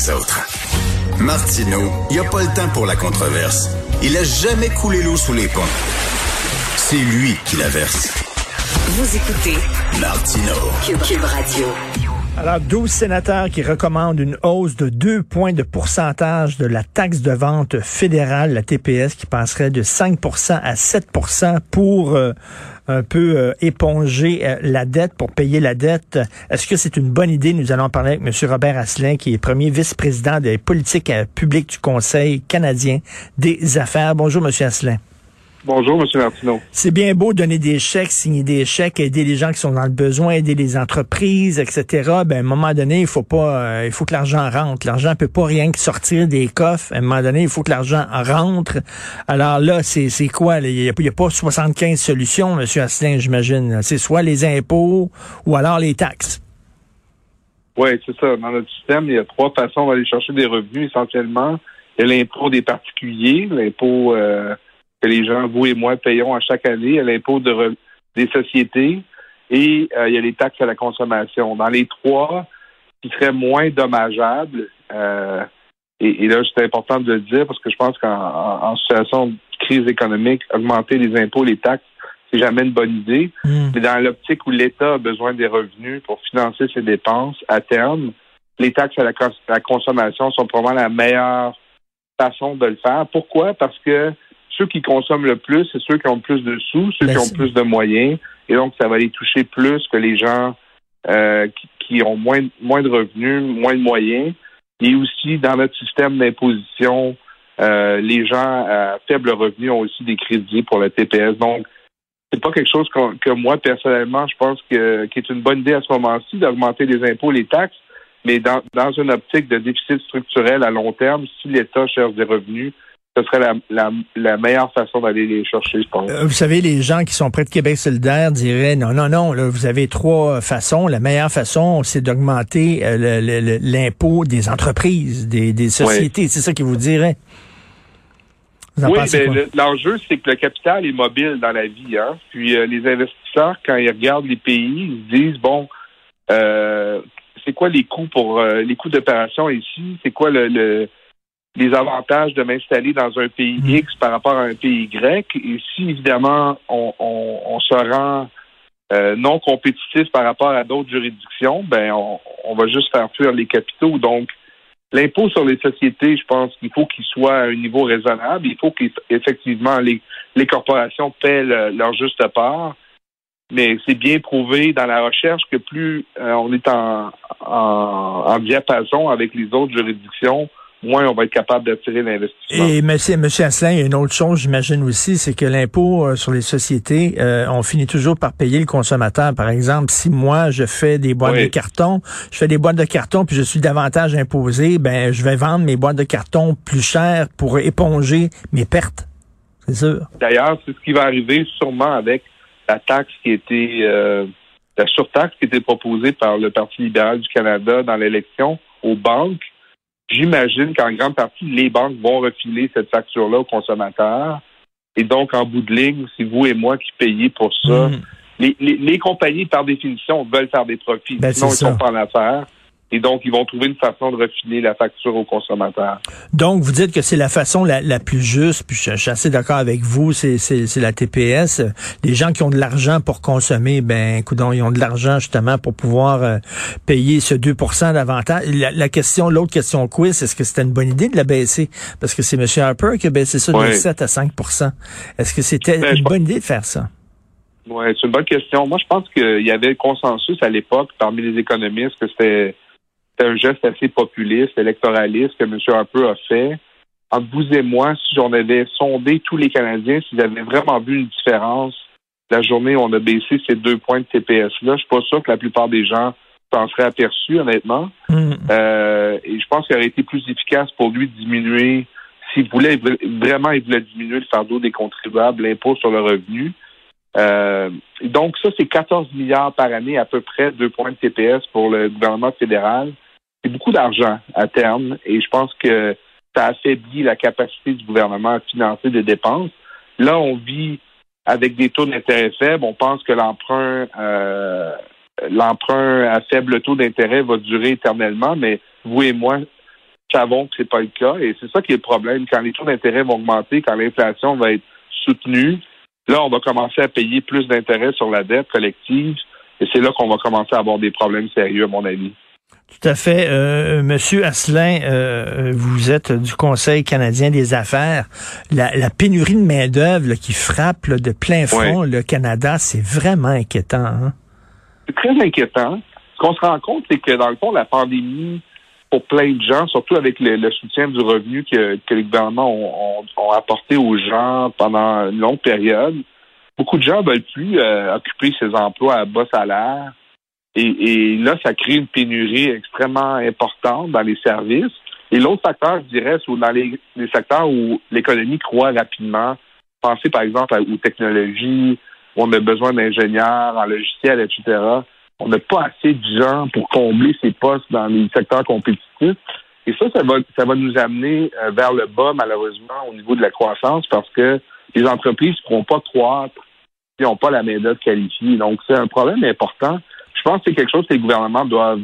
les autres. Martineau, il n'y a pas le temps pour la controverse. Il a jamais coulé l'eau sous les ponts. C'est lui qui la verse. Vous écoutez Martino. Cube, Radio. Alors, 12 sénateurs qui recommandent une hausse de 2 points de pourcentage de la taxe de vente fédérale, la TPS, qui passerait de 5% à 7% pour euh, un peu euh, éponger euh, la dette, pour payer la dette. Est-ce que c'est une bonne idée? Nous allons parler avec M. Robert Asselin, qui est premier vice-président des politiques publiques du Conseil canadien des affaires. Bonjour, M. Asselin. Bonjour, M. Martineau. C'est bien beau donner des chèques, signer des chèques, aider les gens qui sont dans le besoin, aider les entreprises, etc. Ben, à un moment donné, il faut pas, euh, il faut que l'argent rentre. L'argent peut pas rien que sortir des coffres. À un moment donné, il faut que l'argent rentre. Alors là, c'est, c'est quoi? Il n'y a, a, pas 75 solutions, M. Asselin, j'imagine. C'est soit les impôts ou alors les taxes. Oui, c'est ça. Dans notre système, il y a trois façons d'aller chercher des revenus essentiellement. Il y a l'impôt des particuliers, l'impôt euh, que les gens, vous et moi, payons à chaque année, à l'impôt de des sociétés et euh, il y a les taxes à la consommation. Dans les trois, qui serait moins dommageable, euh, et, là, c'est important de le dire parce que je pense qu'en situation de crise économique, augmenter les impôts, les taxes, c'est jamais une bonne idée. Hmm. Mais dans l'optique où l'État a besoin des revenus pour financer ses dépenses, à terme, les taxes à la, à la consommation sont probablement la meilleure façon de le faire. Pourquoi? Parce que ceux qui consomment le plus, c'est ceux qui ont plus de sous, ceux qui ont plus de moyens. Et donc, ça va les toucher plus que les gens euh, qui, ont moins, moins de revenus, moins de moyens. Et aussi, dans notre système d'imposition, euh, les gens à faible revenu ont aussi des crédits pour le TPS. Donc, c'est pas quelque chose que, moi, personnellement, je pense que qui est une bonne idée à ce moment-ci d'augmenter les impôts, les taxes. Mais dans, dans une optique de déficit structurel à long terme, si l'État cherche des revenus, ce serait la, meilleure façon d'aller les chercher, je pense. Euh, vous savez, les gens qui sont près de Québec solidaire diraient non, non, non, là, vous avez trois façons. La meilleure façon, c'est d'augmenter euh, l'impôt des entreprises, des, sociétés. C'est ça qu'ils vous diraient. oui, ben, l'enjeu, c'est que le capital est mobile dans la vie. Hein? Puis euh, les investisseurs, quand ils regardent les pays, ils se disent bon, c'est quoi les coûts pour les coûts d'opération ici? C'est quoi le les avantages de m'installer dans un pays mm. X par rapport à un pays Y. Et si, évidemment, on, on, se rend euh, non compétitif par rapport à d'autres juridictions, ben on, on, va juste faire fuir les capitaux. Donc, l'impôt sur les sociétés, je pense qu'il faut qu'il soit à un niveau raisonnable. Il faut qu'effectivement les, les corporations paient leur juste part. Mais c'est bien prouvé dans la recherche que plus euh, on est en, en, en diapason avec les autres juridictions, moins on va être capable d'attirer l'investissement. Et monsieur, monsieur Asselin, une autre chose, j'imagine aussi, c'est que l'impôt euh, sur les sociétés, euh, on finit toujours par payer le consommateur. Par exemple, si moi je fais des boîtes de carton, je fais des boîtes de carton puis je suis davantage imposé, ben je vais vendre mes boîtes de carton plus chères pour éponger mes pertes. C'est sûr. D'ailleurs, c'est ce qui va arriver sûrement avec la taxe qui était euh, la surtaxe qui était proposée par le Parti libéral du Canada dans l'élection aux banques J'imagine qu'en grande partie, les banques vont refiler cette facture-là aux consommateurs. Et donc, en bout de ligne, c'est vous et moi qui payez pour ça. Mm. Les, les, compagnies, par définition, veulent faire des profits. Ben, sinon, ils sont pas en affaires. Et donc, ils vont trouver une façon de refiler la facture aux consommateurs. Donc, vous dites que c'est la façon la, la, plus juste, puis je, suis assez d'accord avec vous, c'est la TPS. Les gens qui ont de l'argent pour consommer, ben, écoute, ils ont de l'argent justement pour pouvoir euh, payer ce 2% d'avantage. La, la, question, l'autre question quiz, est-ce que c'était une bonne idée de la baisser? Parce que c'est M. Harper qui a baissé ça de 7 à 5% Est-ce que c'était ben, une bonne idée de faire ça? Oui, c'est une bonne question. Moi, je pense qu'il y avait consensus à l'époque parmi les économistes que c'était c'est un geste assez populiste, électoraliste que M. Harper a fait. Entre vous et moi, si on avait sondé tous les Canadiens, s'ils avaient vraiment vu une différence la journée où on a baissé ces deux points de TPS-là, je suis pas sûr que la plupart des gens s'en seraient aperçus, honnêtement. Mm. Euh, et je pense qu'il aurait été plus efficace pour lui de diminuer, s'il voulait vraiment, il voulait diminuer le fardeau des contribuables, l'impôt sur le revenu. Euh, donc ça, c'est 14 milliards par année à peu près, deux points de TPS pour le gouvernement fédéral c'est beaucoup d'argent à terme et je pense que ça affaiblit la capacité du gouvernement à financer des dépenses. Là, on vit avec des taux d'intérêt faibles. On pense que l'emprunt euh, l'emprunt à faible taux d'intérêt va durer éternellement, mais vous et moi savons que c'est pas le cas et c'est ça qui est le problème. Quand les taux d'intérêt vont augmenter, quand l'inflation va être soutenue, là, on va commencer à payer plus d'intérêts sur la dette collective et c'est là qu'on va commencer à avoir des problèmes sérieux, à mon avis. Tout à fait. Euh, Monsieur Asselin, euh, vous êtes du Conseil canadien des affaires. La, pénurie de main-d'œuvre qui frappe de plein front le Canada, c'est vraiment inquiétant. Hein? C'est très inquiétant. Ce qu'on se rend compte, c'est que dans le fond, la pandémie, pour plein de gens, surtout avec le, soutien du revenu que, les gouvernements ont, apporté aux gens pendant une longue période, beaucoup de gens veulent plus euh, occuper ces emplois à bas salaire et, là, ça crée une pénurie extrêmement importante dans les services. Et l'autre facteur, je dirais, c'est dans les, secteurs où l'économie croît rapidement. Pensez par exemple aux technologies, où on a besoin d'ingénieurs en logiciel, etc. On n'a pas assez de gens pour combler ces postes dans les secteurs compétitifs. Et ça, ça va, ça va nous amener euh, vers le bas, malheureusement, au niveau de la croissance, parce que les entreprises ne pourront pas croître si n'ont pas la main-d'œuvre qualifiée. Donc, c'est un problème important je pense que c'est quelque chose que les gouvernements doivent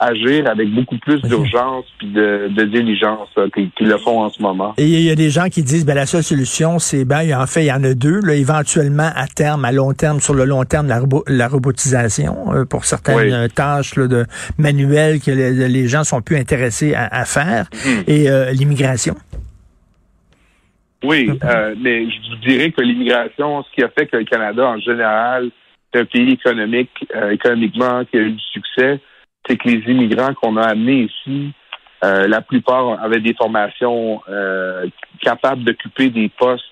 agir avec beaucoup plus d'urgence puis de, diligence euh, qu'ils le font en ce moment. Et il y a des gens qui disent ben la seule solution c'est ben en fait il y en a deux là, éventuellement à terme à long terme sur le long terme la, la robotisation euh, pour certaines euh, tâches de manuelles que les, gens sont plus intéressés à, faire mhm. et l'immigration. Oui, mais je dirais que l'immigration, ce qui a fait que le Canada en général un pays économique, euh, économiquement qui a eu du succès, c'est que les immigrants qu'on a amenés ici, euh, la plupart avaient des formations euh, capables d'occuper des postes,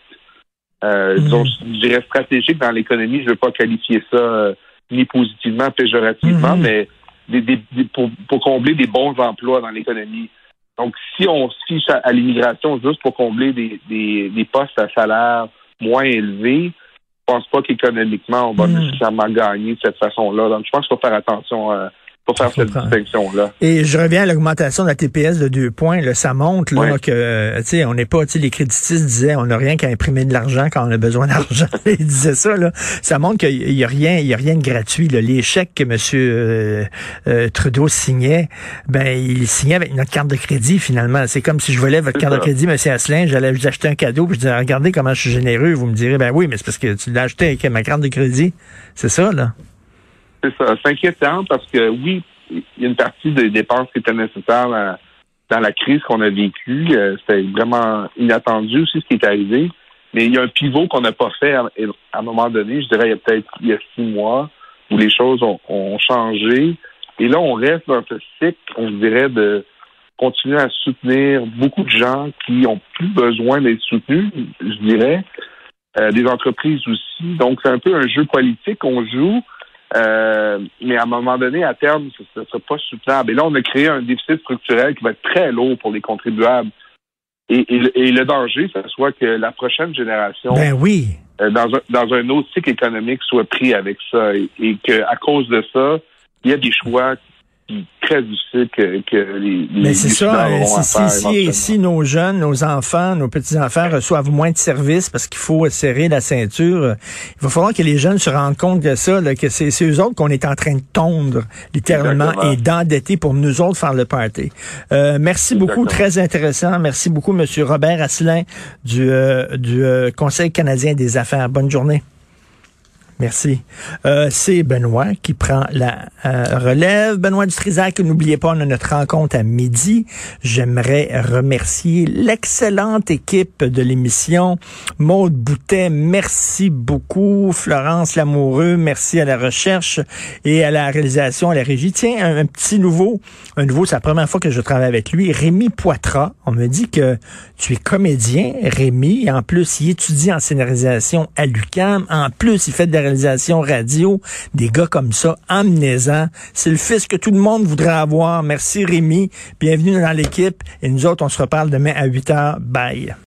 mhm. je dirais stratégiques dans l'économie. Je ne veux pas qualifier ça ni positivement, péjorativement, mhm. mais des, pour, pour, combler des bons emplois dans l'économie. Donc, si on se fiche à, l'immigration juste pour combler des, des, des postes à salaire moins élevés, je pense pas qu'économiquement, on va hmm. nécessairement gagner de cette façon-là. Donc, je pense qu'il faut faire attention euh, pour faire cette distinction-là. Et je reviens à l'augmentation de la TPS de deux points. Là, ça montre là, que euh, tu sais, on n'est pas, tu sais, les créditistes disaient on n'a rien qu'à imprimer de l'argent quand on a besoin d'argent. Ils disaient ça. Là. Ça montre qu'il y a rien, il y a rien de gratuit. Là. Les chèques que M. Euh, euh, Trudeau signait, ben il signait avec notre carte de crédit finalement. C'est comme si je volais votre carte de crédit, M. Asselin, j'allais vous acheter un cadeau, puis je disais regardez comment je suis généreux. Vous me direz ben oui, mais c'est parce que tu l'as acheté avec ma carte de crédit. C'est ça là. C'est ça. C'est inquiétant parce que oui, il y a une partie des dépenses qui étaient nécessaires dans, la crise qu'on a vécue. Euh, c'était vraiment inattendu aussi ce qui est arrivé. Mais il y a un pivot qu'on n'a pas fait à, un moment donné, je dirais il y a peut-être il y a six mois, où les choses ont, changé. Et là, on reste dans ce cycle, on dirait, de continuer à soutenir beaucoup de gens qui ont plus besoin d'être soutenus, je dirais, euh, des entreprises aussi. Donc, c'est un peu un jeu politique qu'on joue. Euh, mais à un moment donné, à terme, ce ne sera pas soutenable. Et là, on a créé un déficit structurel qui va être très lourd pour les contribuables. Et, le danger, ce soit que la prochaine génération, ben oui. Euh, dans, un, dans un autre cycle économique, soit pris avec ça. Et, et qu'à cause de ça, il y a des choix très difficile que, que les, Mais c'est ça, si, si, nos jeunes, nos enfants, nos petits-enfants reçoivent moins de services parce qu'il faut serrer la ceinture, il va falloir que les jeunes se rendent compte de ça, là, que c'est eux autres qu'on est en train de tondre, littéralement, et d'endetter pour nous autres faire le party. Euh, merci beaucoup, très intéressant. Merci beaucoup, Monsieur Robert Asselin du, euh, du euh, Conseil canadien des affaires. Bonne journée. Merci. Euh, c'est Benoît qui prend la euh, relève. Benoît Dutrisac, n'oubliez pas, on a notre rencontre à midi. J'aimerais remercier l'excellente équipe de l'émission. Maude Boutet, merci beaucoup. Florence Lamoureux, merci à la recherche et à la réalisation, à la régie. Tiens, un, petit nouveau, un nouveau, c'est la première fois que je travaille avec lui. Rémi Poitras. On me dit que tu es comédien, Rémi. En plus, il étudie en scénarisation à l'UQAM. En plus, il fait des radio, des gars comme ça, amenez-en. C'est le fils que tout le monde voudrait avoir. Merci Rémi. Bienvenue dans l'équipe. Et nous autres, on se reparle demain à 8 heures. Bye.